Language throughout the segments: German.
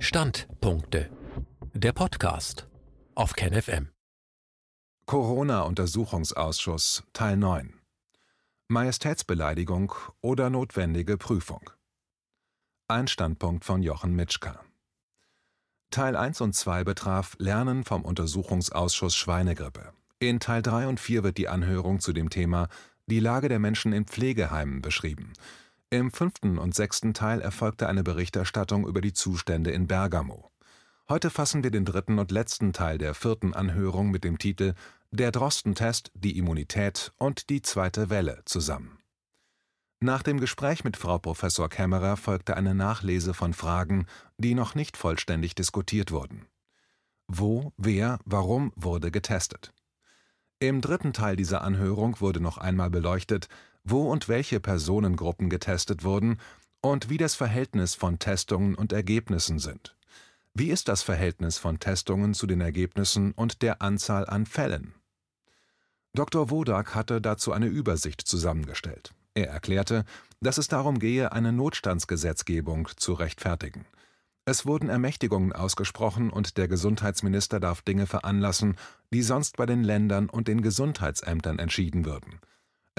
Standpunkte. Der Podcast auf KenFM. Corona-Untersuchungsausschuss Teil 9. Majestätsbeleidigung oder notwendige Prüfung. Ein Standpunkt von Jochen Mitschka. Teil 1 und 2 betraf Lernen vom Untersuchungsausschuss Schweinegrippe. In Teil 3 und 4 wird die Anhörung zu dem Thema Die Lage der Menschen in Pflegeheimen beschrieben. Im fünften und sechsten Teil erfolgte eine Berichterstattung über die Zustände in Bergamo. Heute fassen wir den dritten und letzten Teil der vierten Anhörung mit dem Titel Der Drostentest, die Immunität und die zweite Welle zusammen. Nach dem Gespräch mit Frau Professor Kämmerer folgte eine Nachlese von Fragen, die noch nicht vollständig diskutiert wurden. Wo, wer, warum wurde getestet? Im dritten Teil dieser Anhörung wurde noch einmal beleuchtet, wo und welche Personengruppen getestet wurden und wie das Verhältnis von Testungen und Ergebnissen sind. Wie ist das Verhältnis von Testungen zu den Ergebnissen und der Anzahl an Fällen? Dr. Wodak hatte dazu eine Übersicht zusammengestellt. Er erklärte, dass es darum gehe, eine Notstandsgesetzgebung zu rechtfertigen. Es wurden Ermächtigungen ausgesprochen und der Gesundheitsminister darf Dinge veranlassen, die sonst bei den Ländern und den Gesundheitsämtern entschieden würden.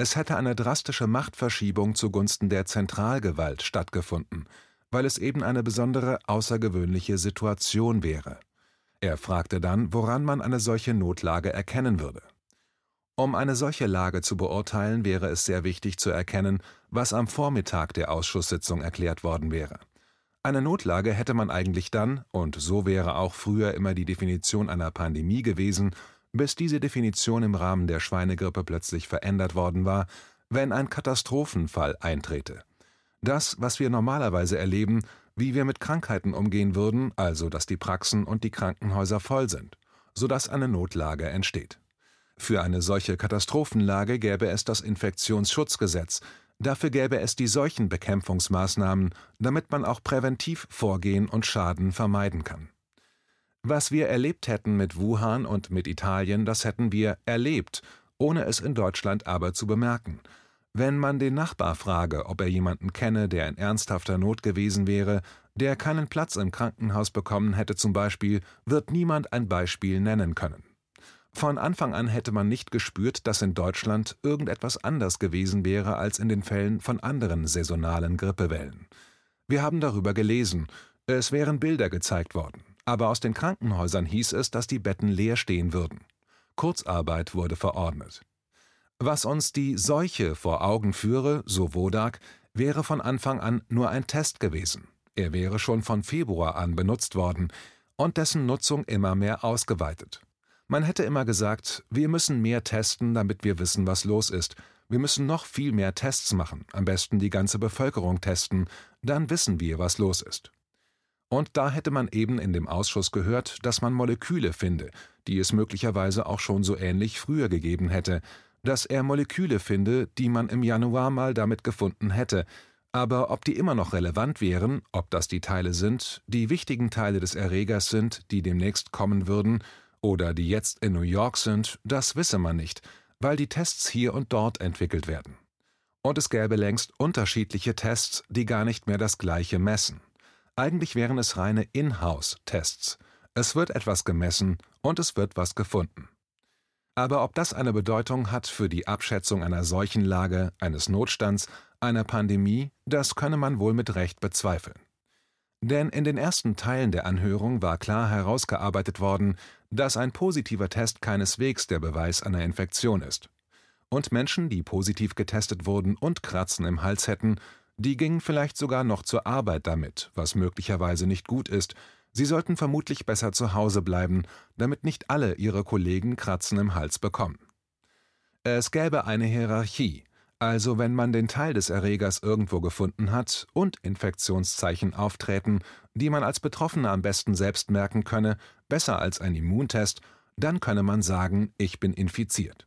Es hätte eine drastische Machtverschiebung zugunsten der Zentralgewalt stattgefunden, weil es eben eine besondere außergewöhnliche Situation wäre. Er fragte dann, woran man eine solche Notlage erkennen würde. Um eine solche Lage zu beurteilen, wäre es sehr wichtig zu erkennen, was am Vormittag der Ausschusssitzung erklärt worden wäre. Eine Notlage hätte man eigentlich dann, und so wäre auch früher immer die Definition einer Pandemie gewesen, bis diese Definition im Rahmen der Schweinegrippe plötzlich verändert worden war, wenn ein Katastrophenfall eintrete. Das, was wir normalerweise erleben, wie wir mit Krankheiten umgehen würden, also dass die Praxen und die Krankenhäuser voll sind, sodass eine Notlage entsteht. Für eine solche Katastrophenlage gäbe es das Infektionsschutzgesetz, dafür gäbe es die Seuchenbekämpfungsmaßnahmen, damit man auch präventiv vorgehen und Schaden vermeiden kann. Was wir erlebt hätten mit Wuhan und mit Italien, das hätten wir erlebt, ohne es in Deutschland aber zu bemerken. Wenn man den Nachbar frage, ob er jemanden kenne, der in ernsthafter Not gewesen wäre, der keinen Platz im Krankenhaus bekommen hätte zum Beispiel, wird niemand ein Beispiel nennen können. Von Anfang an hätte man nicht gespürt, dass in Deutschland irgendetwas anders gewesen wäre als in den Fällen von anderen saisonalen Grippewellen. Wir haben darüber gelesen, es wären Bilder gezeigt worden aber aus den Krankenhäusern hieß es, dass die Betten leer stehen würden. Kurzarbeit wurde verordnet. Was uns die Seuche vor Augen führe, so Wodak, wäre von Anfang an nur ein Test gewesen. Er wäre schon von Februar an benutzt worden und dessen Nutzung immer mehr ausgeweitet. Man hätte immer gesagt, wir müssen mehr testen, damit wir wissen, was los ist. Wir müssen noch viel mehr Tests machen, am besten die ganze Bevölkerung testen, dann wissen wir, was los ist. Und da hätte man eben in dem Ausschuss gehört, dass man Moleküle finde, die es möglicherweise auch schon so ähnlich früher gegeben hätte, dass er Moleküle finde, die man im Januar mal damit gefunden hätte, aber ob die immer noch relevant wären, ob das die Teile sind, die wichtigen Teile des Erregers sind, die demnächst kommen würden, oder die jetzt in New York sind, das wisse man nicht, weil die Tests hier und dort entwickelt werden. Und es gäbe längst unterschiedliche Tests, die gar nicht mehr das gleiche messen. Eigentlich wären es reine In-house-Tests. Es wird etwas gemessen und es wird was gefunden. Aber ob das eine Bedeutung hat für die Abschätzung einer solchen Lage, eines Notstands, einer Pandemie, das könne man wohl mit Recht bezweifeln. Denn in den ersten Teilen der Anhörung war klar herausgearbeitet worden, dass ein positiver Test keineswegs der Beweis einer Infektion ist. Und Menschen, die positiv getestet wurden und Kratzen im Hals hätten, die gingen vielleicht sogar noch zur Arbeit damit, was möglicherweise nicht gut ist. Sie sollten vermutlich besser zu Hause bleiben, damit nicht alle ihre Kollegen Kratzen im Hals bekommen. Es gäbe eine Hierarchie, also wenn man den Teil des Erregers irgendwo gefunden hat und Infektionszeichen auftreten, die man als Betroffener am besten selbst merken könne, besser als ein Immuntest, dann könne man sagen, ich bin infiziert.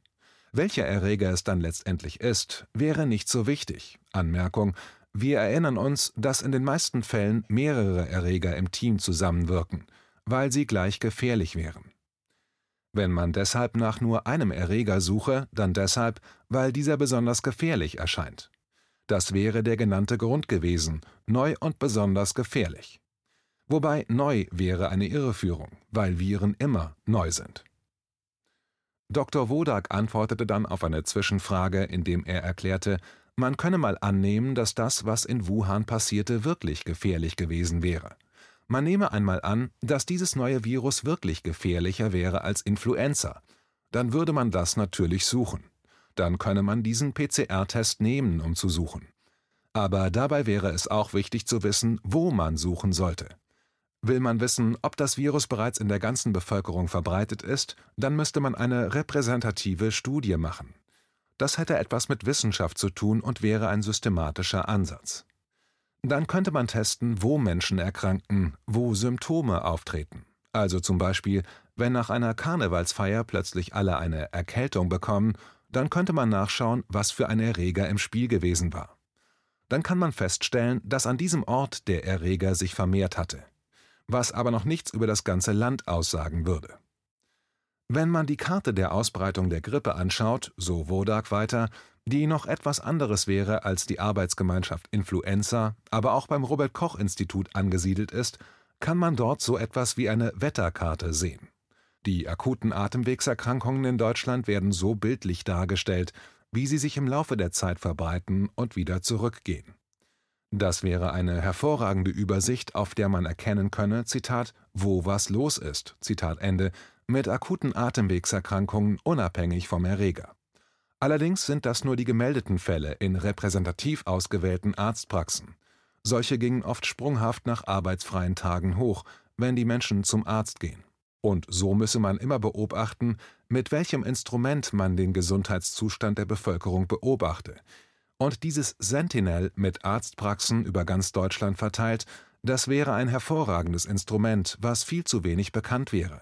Welcher Erreger es dann letztendlich ist, wäre nicht so wichtig. Anmerkung, wir erinnern uns, dass in den meisten Fällen mehrere Erreger im Team zusammenwirken, weil sie gleich gefährlich wären. Wenn man deshalb nach nur einem Erreger suche, dann deshalb, weil dieser besonders gefährlich erscheint. Das wäre der genannte Grund gewesen, neu und besonders gefährlich. Wobei neu wäre eine Irreführung, weil Viren immer neu sind. Dr. Wodak antwortete dann auf eine Zwischenfrage, indem er erklärte, man könne mal annehmen, dass das, was in Wuhan passierte, wirklich gefährlich gewesen wäre. Man nehme einmal an, dass dieses neue Virus wirklich gefährlicher wäre als Influenza. Dann würde man das natürlich suchen. Dann könne man diesen PCR-Test nehmen, um zu suchen. Aber dabei wäre es auch wichtig zu wissen, wo man suchen sollte. Will man wissen, ob das Virus bereits in der ganzen Bevölkerung verbreitet ist, dann müsste man eine repräsentative Studie machen. Das hätte etwas mit Wissenschaft zu tun und wäre ein systematischer Ansatz. Dann könnte man testen, wo Menschen erkranken, wo Symptome auftreten. Also zum Beispiel, wenn nach einer Karnevalsfeier plötzlich alle eine Erkältung bekommen, dann könnte man nachschauen, was für ein Erreger im Spiel gewesen war. Dann kann man feststellen, dass an diesem Ort der Erreger sich vermehrt hatte, was aber noch nichts über das ganze Land aussagen würde. Wenn man die Karte der Ausbreitung der Grippe anschaut, so Wodak weiter, die noch etwas anderes wäre als die Arbeitsgemeinschaft Influenza, aber auch beim Robert Koch Institut angesiedelt ist, kann man dort so etwas wie eine Wetterkarte sehen. Die akuten Atemwegserkrankungen in Deutschland werden so bildlich dargestellt, wie sie sich im Laufe der Zeit verbreiten und wieder zurückgehen. Das wäre eine hervorragende Übersicht, auf der man erkennen könne, Zitat, wo was los ist, Zitat Ende, mit akuten Atemwegserkrankungen unabhängig vom Erreger. Allerdings sind das nur die gemeldeten Fälle in repräsentativ ausgewählten Arztpraxen. Solche gingen oft sprunghaft nach arbeitsfreien Tagen hoch, wenn die Menschen zum Arzt gehen. Und so müsse man immer beobachten, mit welchem Instrument man den Gesundheitszustand der Bevölkerung beobachte. Und dieses Sentinel mit Arztpraxen über ganz Deutschland verteilt, das wäre ein hervorragendes Instrument, was viel zu wenig bekannt wäre.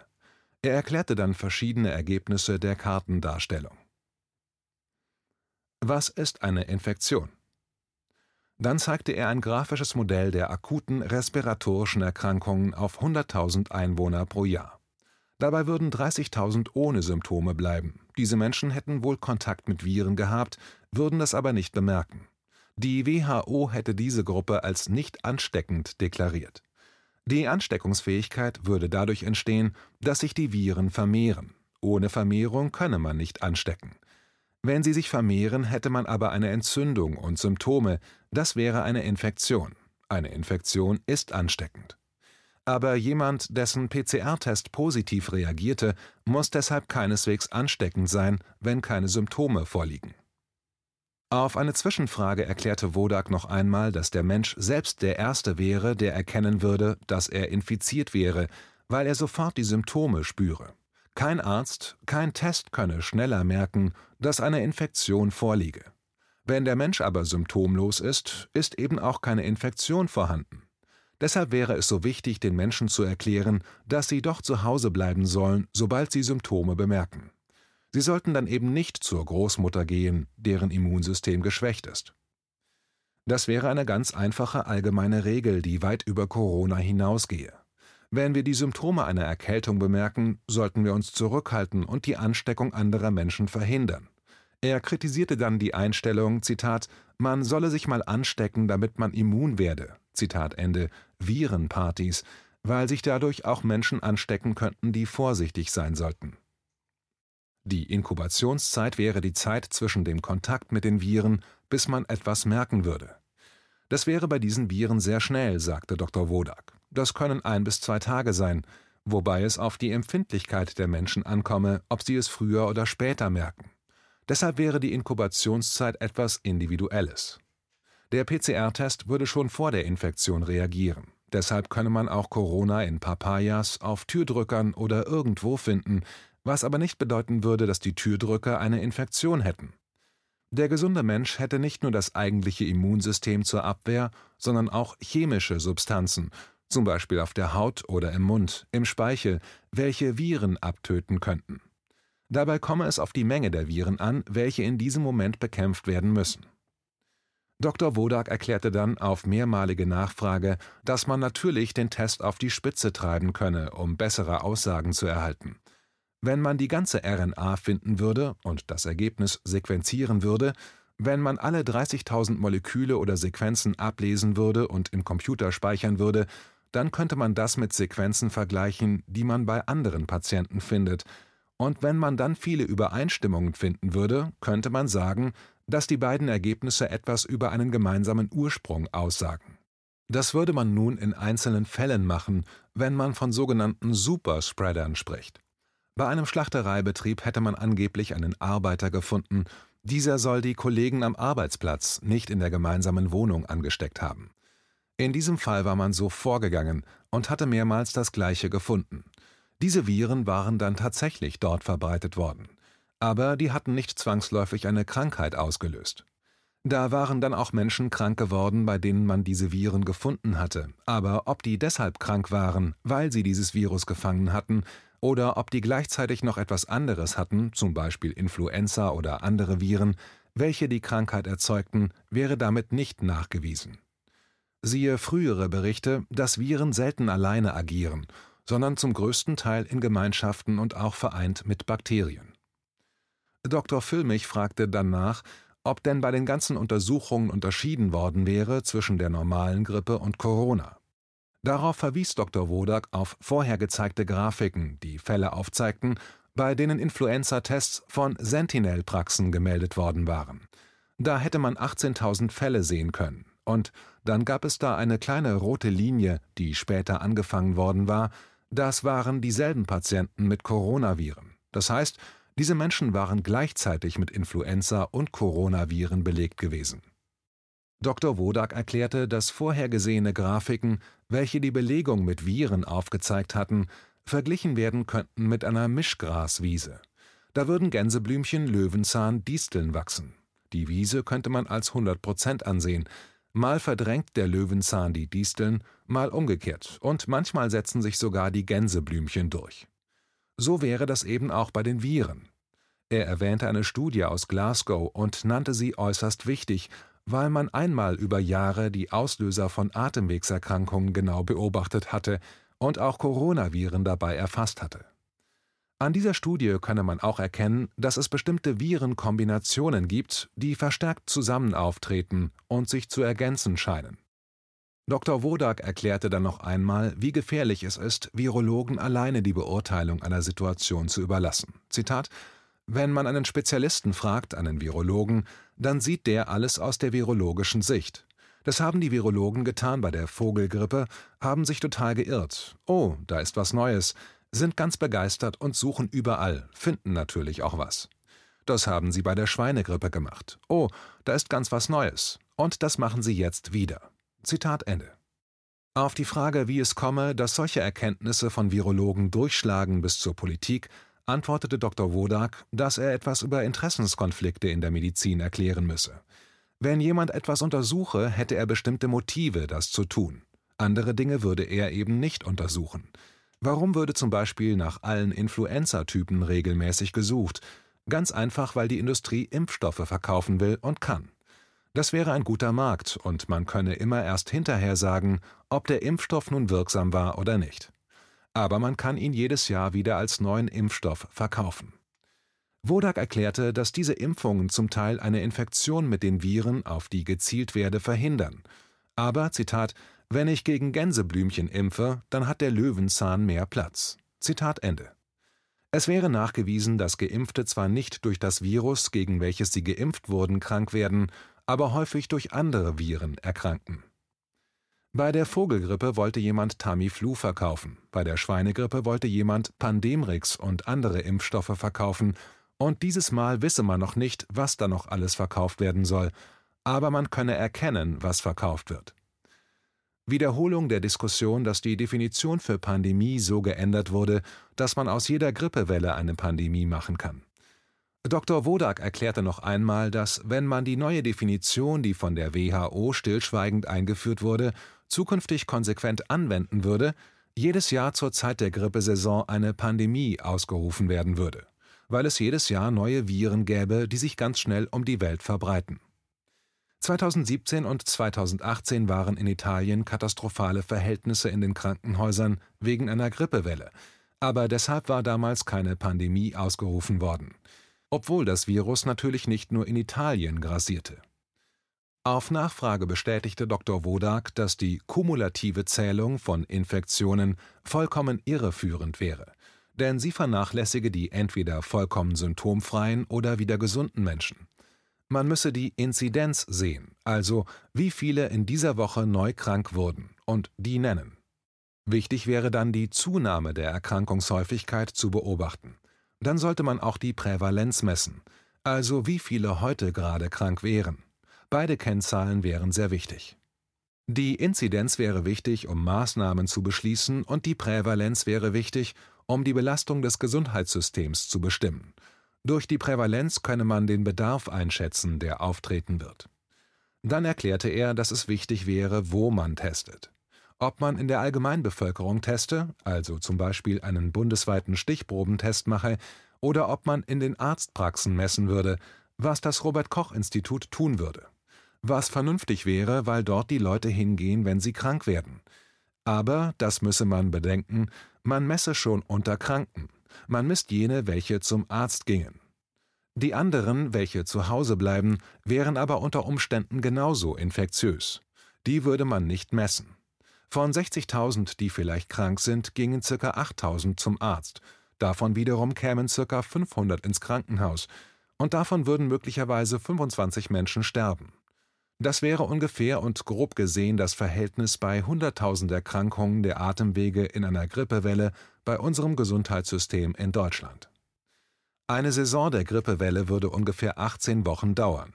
Er erklärte dann verschiedene Ergebnisse der Kartendarstellung. Was ist eine Infektion? Dann zeigte er ein grafisches Modell der akuten respiratorischen Erkrankungen auf 100.000 Einwohner pro Jahr. Dabei würden 30.000 ohne Symptome bleiben. Diese Menschen hätten wohl Kontakt mit Viren gehabt, würden das aber nicht bemerken. Die WHO hätte diese Gruppe als nicht ansteckend deklariert. Die Ansteckungsfähigkeit würde dadurch entstehen, dass sich die Viren vermehren. Ohne Vermehrung könne man nicht anstecken. Wenn sie sich vermehren, hätte man aber eine Entzündung und Symptome, das wäre eine Infektion. Eine Infektion ist ansteckend. Aber jemand, dessen PCR-Test positiv reagierte, muss deshalb keineswegs ansteckend sein, wenn keine Symptome vorliegen. Auf eine Zwischenfrage erklärte Wodak noch einmal, dass der Mensch selbst der Erste wäre, der erkennen würde, dass er infiziert wäre, weil er sofort die Symptome spüre. Kein Arzt, kein Test könne schneller merken, dass eine Infektion vorliege. Wenn der Mensch aber symptomlos ist, ist eben auch keine Infektion vorhanden. Deshalb wäre es so wichtig, den Menschen zu erklären, dass sie doch zu Hause bleiben sollen, sobald sie Symptome bemerken. Sie sollten dann eben nicht zur Großmutter gehen, deren Immunsystem geschwächt ist. Das wäre eine ganz einfache allgemeine Regel, die weit über Corona hinausgehe. Wenn wir die Symptome einer Erkältung bemerken, sollten wir uns zurückhalten und die Ansteckung anderer Menschen verhindern. Er kritisierte dann die Einstellung, Zitat, man solle sich mal anstecken, damit man immun werde, Zitat Ende, Virenpartys, weil sich dadurch auch Menschen anstecken könnten, die vorsichtig sein sollten. Die Inkubationszeit wäre die Zeit zwischen dem Kontakt mit den Viren, bis man etwas merken würde. Das wäre bei diesen Viren sehr schnell, sagte Dr. Wodak. Das können ein bis zwei Tage sein, wobei es auf die Empfindlichkeit der Menschen ankomme, ob sie es früher oder später merken. Deshalb wäre die Inkubationszeit etwas Individuelles. Der PCR-Test würde schon vor der Infektion reagieren. Deshalb könne man auch Corona in Papayas, auf Türdrückern oder irgendwo finden, was aber nicht bedeuten würde, dass die Türdrücker eine Infektion hätten. Der gesunde Mensch hätte nicht nur das eigentliche Immunsystem zur Abwehr, sondern auch chemische Substanzen, zum Beispiel auf der Haut oder im Mund, im Speichel, welche Viren abtöten könnten. Dabei komme es auf die Menge der Viren an, welche in diesem Moment bekämpft werden müssen. Dr. Wodak erklärte dann auf mehrmalige Nachfrage, dass man natürlich den Test auf die Spitze treiben könne, um bessere Aussagen zu erhalten. Wenn man die ganze RNA finden würde und das Ergebnis sequenzieren würde, wenn man alle 30.000 Moleküle oder Sequenzen ablesen würde und im Computer speichern würde, dann könnte man das mit Sequenzen vergleichen, die man bei anderen Patienten findet, und wenn man dann viele Übereinstimmungen finden würde, könnte man sagen, dass die beiden Ergebnisse etwas über einen gemeinsamen Ursprung aussagen. Das würde man nun in einzelnen Fällen machen, wenn man von sogenannten Superspreadern spricht. Bei einem Schlachtereibetrieb hätte man angeblich einen Arbeiter gefunden, dieser soll die Kollegen am Arbeitsplatz nicht in der gemeinsamen Wohnung angesteckt haben. In diesem Fall war man so vorgegangen und hatte mehrmals das gleiche gefunden. Diese Viren waren dann tatsächlich dort verbreitet worden, aber die hatten nicht zwangsläufig eine Krankheit ausgelöst. Da waren dann auch Menschen krank geworden, bei denen man diese Viren gefunden hatte, aber ob die deshalb krank waren, weil sie dieses Virus gefangen hatten, oder ob die gleichzeitig noch etwas anderes hatten, zum Beispiel Influenza oder andere Viren, welche die Krankheit erzeugten, wäre damit nicht nachgewiesen. Siehe frühere Berichte, dass Viren selten alleine agieren, sondern zum größten Teil in Gemeinschaften und auch vereint mit Bakterien. Dr. Füllmich fragte danach, ob denn bei den ganzen Untersuchungen unterschieden worden wäre zwischen der normalen Grippe und Corona. Darauf verwies Dr. Wodak auf vorher gezeigte Grafiken, die Fälle aufzeigten, bei denen Influenza-Tests von Sentinel-Praxen gemeldet worden waren. Da hätte man 18.000 Fälle sehen können. Und dann gab es da eine kleine rote Linie, die später angefangen worden war. Das waren dieselben Patienten mit Coronaviren. Das heißt, diese Menschen waren gleichzeitig mit Influenza und Coronaviren belegt gewesen. Dr. Wodak erklärte, dass vorhergesehene Grafiken, welche die Belegung mit Viren aufgezeigt hatten, verglichen werden könnten mit einer Mischgraswiese. Da würden Gänseblümchen, Löwenzahn, Disteln wachsen. Die Wiese könnte man als 100 Prozent ansehen. Mal verdrängt der Löwenzahn die Disteln, mal umgekehrt, und manchmal setzen sich sogar die Gänseblümchen durch. So wäre das eben auch bei den Viren. Er erwähnte eine Studie aus Glasgow und nannte sie äußerst wichtig, weil man einmal über Jahre die Auslöser von Atemwegserkrankungen genau beobachtet hatte und auch Coronaviren dabei erfasst hatte. An dieser Studie könne man auch erkennen, dass es bestimmte Virenkombinationen gibt, die verstärkt zusammen auftreten und sich zu ergänzen scheinen. Dr. Wodak erklärte dann noch einmal, wie gefährlich es ist, Virologen alleine die Beurteilung einer Situation zu überlassen. Zitat Wenn man einen Spezialisten fragt, einen Virologen, dann sieht der alles aus der virologischen Sicht. Das haben die Virologen getan bei der Vogelgrippe, haben sich total geirrt. Oh, da ist was Neues, sind ganz begeistert und suchen überall, finden natürlich auch was. Das haben sie bei der Schweinegrippe gemacht. Oh, da ist ganz was Neues. Und das machen sie jetzt wieder. Zitat Ende. Auf die Frage, wie es komme, dass solche Erkenntnisse von Virologen durchschlagen bis zur Politik, antwortete Dr. Wodak, dass er etwas über Interessenskonflikte in der Medizin erklären müsse. Wenn jemand etwas untersuche, hätte er bestimmte Motive, das zu tun. Andere Dinge würde er eben nicht untersuchen. Warum würde zum Beispiel nach allen Influenza-Typen regelmäßig gesucht? Ganz einfach, weil die Industrie Impfstoffe verkaufen will und kann. Das wäre ein guter Markt, und man könne immer erst hinterher sagen, ob der Impfstoff nun wirksam war oder nicht. Aber man kann ihn jedes Jahr wieder als neuen Impfstoff verkaufen. Wodak erklärte, dass diese Impfungen zum Teil eine Infektion mit den Viren, auf die gezielt werde, verhindern. Aber, Zitat, wenn ich gegen Gänseblümchen impfe, dann hat der Löwenzahn mehr Platz. Zitat Ende. Es wäre nachgewiesen, dass Geimpfte zwar nicht durch das Virus, gegen welches sie geimpft wurden, krank werden, aber häufig durch andere Viren erkranken. Bei der Vogelgrippe wollte jemand Tamiflu verkaufen, bei der Schweinegrippe wollte jemand Pandemrix und andere Impfstoffe verkaufen, und dieses Mal wisse man noch nicht, was da noch alles verkauft werden soll, aber man könne erkennen, was verkauft wird. Wiederholung der Diskussion, dass die Definition für Pandemie so geändert wurde, dass man aus jeder Grippewelle eine Pandemie machen kann. Dr. Wodak erklärte noch einmal, dass, wenn man die neue Definition, die von der WHO stillschweigend eingeführt wurde, zukünftig konsequent anwenden würde, jedes Jahr zur Zeit der Grippesaison eine Pandemie ausgerufen werden würde, weil es jedes Jahr neue Viren gäbe, die sich ganz schnell um die Welt verbreiten. 2017 und 2018 waren in Italien katastrophale Verhältnisse in den Krankenhäusern wegen einer Grippewelle, aber deshalb war damals keine Pandemie ausgerufen worden obwohl das Virus natürlich nicht nur in Italien grassierte. Auf Nachfrage bestätigte Dr. Wodak, dass die kumulative Zählung von Infektionen vollkommen irreführend wäre, denn sie vernachlässige die entweder vollkommen symptomfreien oder wieder gesunden Menschen. Man müsse die Inzidenz sehen, also wie viele in dieser Woche neu krank wurden, und die nennen. Wichtig wäre dann die Zunahme der Erkrankungshäufigkeit zu beobachten. Dann sollte man auch die Prävalenz messen, also wie viele heute gerade krank wären. Beide Kennzahlen wären sehr wichtig. Die Inzidenz wäre wichtig, um Maßnahmen zu beschließen, und die Prävalenz wäre wichtig, um die Belastung des Gesundheitssystems zu bestimmen. Durch die Prävalenz könne man den Bedarf einschätzen, der auftreten wird. Dann erklärte er, dass es wichtig wäre, wo man testet. Ob man in der Allgemeinbevölkerung teste, also zum Beispiel einen bundesweiten Stichprobentest mache, oder ob man in den Arztpraxen messen würde, was das Robert Koch Institut tun würde was vernünftig wäre, weil dort die Leute hingehen, wenn sie krank werden. Aber, das müsse man bedenken, man messe schon unter Kranken, man misst jene, welche zum Arzt gingen. Die anderen, welche zu Hause bleiben, wären aber unter Umständen genauso infektiös. Die würde man nicht messen. Von 60.000, die vielleicht krank sind, gingen ca. 8.000 zum Arzt. Davon wiederum kämen ca. 500 ins Krankenhaus. Und davon würden möglicherweise 25 Menschen sterben. Das wäre ungefähr und grob gesehen das Verhältnis bei 100.000 Erkrankungen der Atemwege in einer Grippewelle bei unserem Gesundheitssystem in Deutschland. Eine Saison der Grippewelle würde ungefähr 18 Wochen dauern.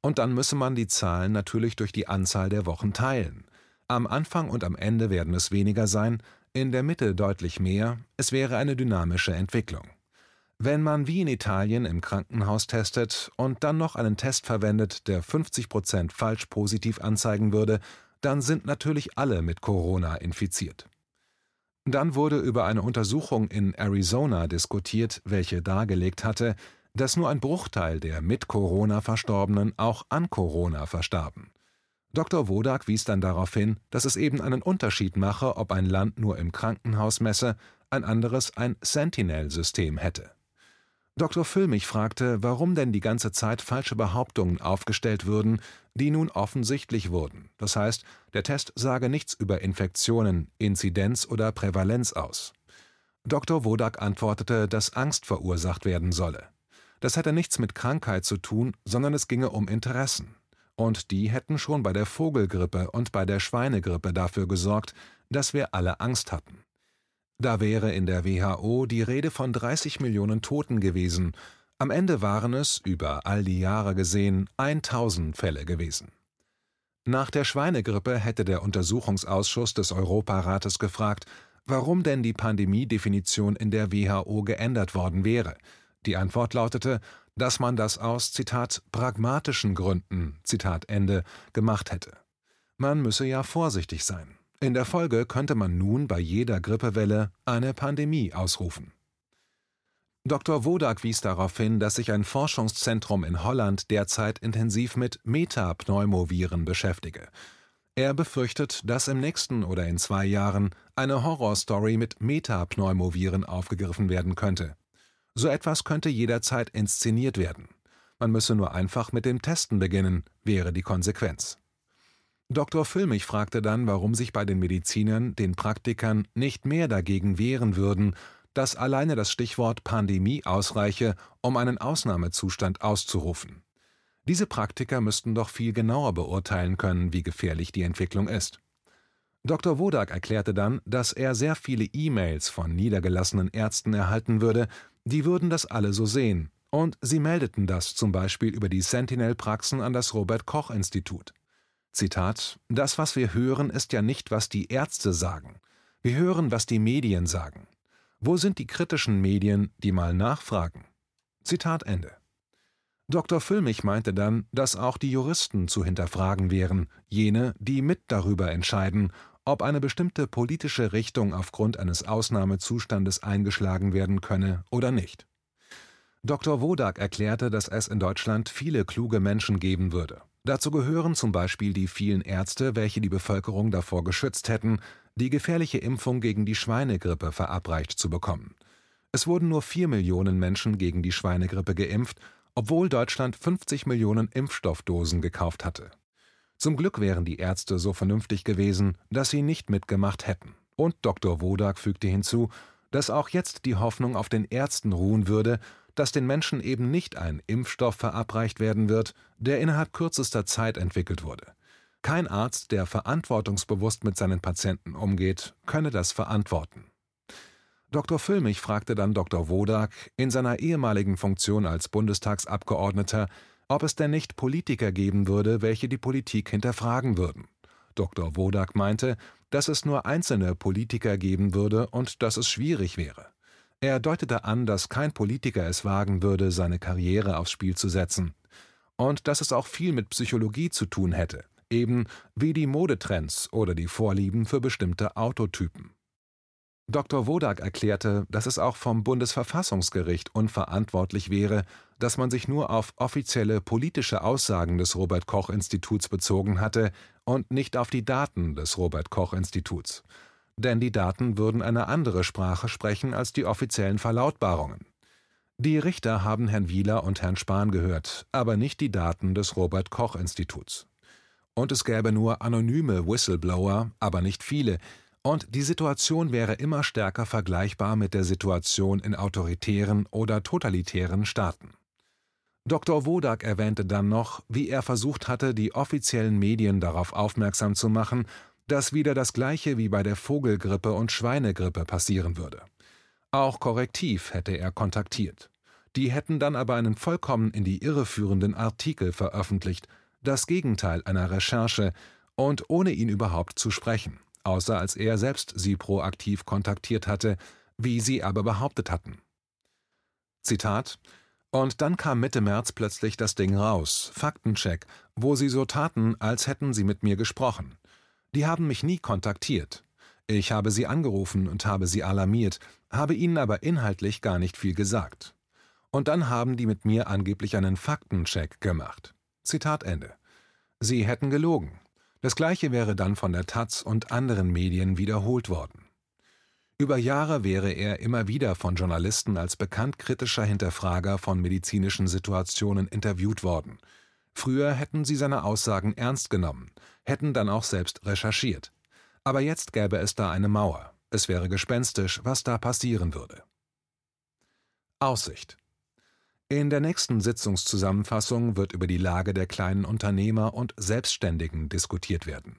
Und dann müsse man die Zahlen natürlich durch die Anzahl der Wochen teilen. Am Anfang und am Ende werden es weniger sein, in der Mitte deutlich mehr, es wäre eine dynamische Entwicklung. Wenn man wie in Italien im Krankenhaus testet und dann noch einen Test verwendet, der 50 Prozent falsch positiv anzeigen würde, dann sind natürlich alle mit Corona infiziert. Dann wurde über eine Untersuchung in Arizona diskutiert, welche dargelegt hatte, dass nur ein Bruchteil der mit Corona Verstorbenen auch an Corona verstarben. Dr. Wodak wies dann darauf hin, dass es eben einen Unterschied mache, ob ein Land nur im Krankenhaus messe, ein anderes ein Sentinel-System hätte. Dr. Füllmich fragte, warum denn die ganze Zeit falsche Behauptungen aufgestellt würden, die nun offensichtlich wurden. Das heißt, der Test sage nichts über Infektionen, Inzidenz oder Prävalenz aus. Dr. Wodak antwortete, dass Angst verursacht werden solle. Das hätte nichts mit Krankheit zu tun, sondern es ginge um Interessen. Und die hätten schon bei der Vogelgrippe und bei der Schweinegrippe dafür gesorgt, dass wir alle Angst hatten. Da wäre in der WHO die Rede von 30 Millionen Toten gewesen, am Ende waren es, über all die Jahre gesehen, 1000 Fälle gewesen. Nach der Schweinegrippe hätte der Untersuchungsausschuss des Europarates gefragt, warum denn die Pandemiedefinition in der WHO geändert worden wäre. Die Antwort lautete, dass man das aus Zitat pragmatischen Gründen Zitat Ende gemacht hätte. Man müsse ja vorsichtig sein. In der Folge könnte man nun bei jeder Grippewelle eine Pandemie ausrufen. Dr. Wodak wies darauf hin, dass sich ein Forschungszentrum in Holland derzeit intensiv mit Metapneumoviren beschäftige. Er befürchtet, dass im nächsten oder in zwei Jahren eine Horrorstory mit Metapneumoviren aufgegriffen werden könnte. So etwas könnte jederzeit inszeniert werden. Man müsse nur einfach mit dem Testen beginnen, wäre die Konsequenz. Dr. Füllmich fragte dann, warum sich bei den Medizinern, den Praktikern, nicht mehr dagegen wehren würden, dass alleine das Stichwort Pandemie ausreiche, um einen Ausnahmezustand auszurufen. Diese Praktiker müssten doch viel genauer beurteilen können, wie gefährlich die Entwicklung ist. Dr. Wodak erklärte dann, dass er sehr viele E-Mails von niedergelassenen Ärzten erhalten würde, die würden das alle so sehen, und sie meldeten das zum Beispiel über die Sentinel-Praxen an das Robert Koch Institut. Zitat: Das, was wir hören, ist ja nicht, was die Ärzte sagen. Wir hören, was die Medien sagen. Wo sind die kritischen Medien, die mal nachfragen? Zitat Ende. Dr. Füllmich meinte dann, dass auch die Juristen zu hinterfragen wären, jene, die mit darüber entscheiden, ob eine bestimmte politische Richtung aufgrund eines Ausnahmezustandes eingeschlagen werden könne oder nicht. Dr. Wodak erklärte, dass es in Deutschland viele kluge Menschen geben würde. Dazu gehören zum Beispiel die vielen Ärzte, welche die Bevölkerung davor geschützt hätten, die gefährliche Impfung gegen die Schweinegrippe verabreicht zu bekommen. Es wurden nur vier Millionen Menschen gegen die Schweinegrippe geimpft, obwohl Deutschland 50 Millionen Impfstoffdosen gekauft hatte. Zum Glück wären die Ärzte so vernünftig gewesen, dass sie nicht mitgemacht hätten. Und Dr. Wodak fügte hinzu, dass auch jetzt die Hoffnung auf den Ärzten ruhen würde, dass den Menschen eben nicht ein Impfstoff verabreicht werden wird, der innerhalb kürzester Zeit entwickelt wurde. Kein Arzt, der verantwortungsbewusst mit seinen Patienten umgeht, könne das verantworten. Dr. Füllmich fragte dann Dr. Wodak in seiner ehemaligen Funktion als Bundestagsabgeordneter, ob es denn nicht Politiker geben würde, welche die Politik hinterfragen würden. Dr. Wodak meinte, dass es nur einzelne Politiker geben würde und dass es schwierig wäre. Er deutete an, dass kein Politiker es wagen würde, seine Karriere aufs Spiel zu setzen. Und dass es auch viel mit Psychologie zu tun hätte, eben wie die Modetrends oder die Vorlieben für bestimmte Autotypen. Dr. Wodak erklärte, dass es auch vom Bundesverfassungsgericht unverantwortlich wäre, dass man sich nur auf offizielle politische Aussagen des Robert Koch Instituts bezogen hatte und nicht auf die Daten des Robert Koch Instituts. Denn die Daten würden eine andere Sprache sprechen als die offiziellen Verlautbarungen. Die Richter haben Herrn Wieler und Herrn Spahn gehört, aber nicht die Daten des Robert Koch Instituts. Und es gäbe nur anonyme Whistleblower, aber nicht viele, und die Situation wäre immer stärker vergleichbar mit der Situation in autoritären oder totalitären Staaten. Dr. Wodak erwähnte dann noch, wie er versucht hatte, die offiziellen Medien darauf aufmerksam zu machen, dass wieder das gleiche wie bei der Vogelgrippe und Schweinegrippe passieren würde. Auch Korrektiv hätte er kontaktiert. Die hätten dann aber einen vollkommen in die Irre führenden Artikel veröffentlicht, das Gegenteil einer Recherche und ohne ihn überhaupt zu sprechen außer als er selbst sie proaktiv kontaktiert hatte, wie sie aber behauptet hatten. Zitat Und dann kam Mitte März plötzlich das Ding raus, Faktencheck, wo sie so taten, als hätten sie mit mir gesprochen. Die haben mich nie kontaktiert. Ich habe sie angerufen und habe sie alarmiert, habe ihnen aber inhaltlich gar nicht viel gesagt. Und dann haben die mit mir angeblich einen Faktencheck gemacht. Zitat Ende. Sie hätten gelogen. Das gleiche wäre dann von der Taz und anderen Medien wiederholt worden. Über Jahre wäre er immer wieder von Journalisten als bekannt kritischer Hinterfrager von medizinischen Situationen interviewt worden. Früher hätten sie seine Aussagen ernst genommen, hätten dann auch selbst recherchiert. Aber jetzt gäbe es da eine Mauer. Es wäre gespenstisch, was da passieren würde. Aussicht in der nächsten Sitzungszusammenfassung wird über die Lage der kleinen Unternehmer und Selbstständigen diskutiert werden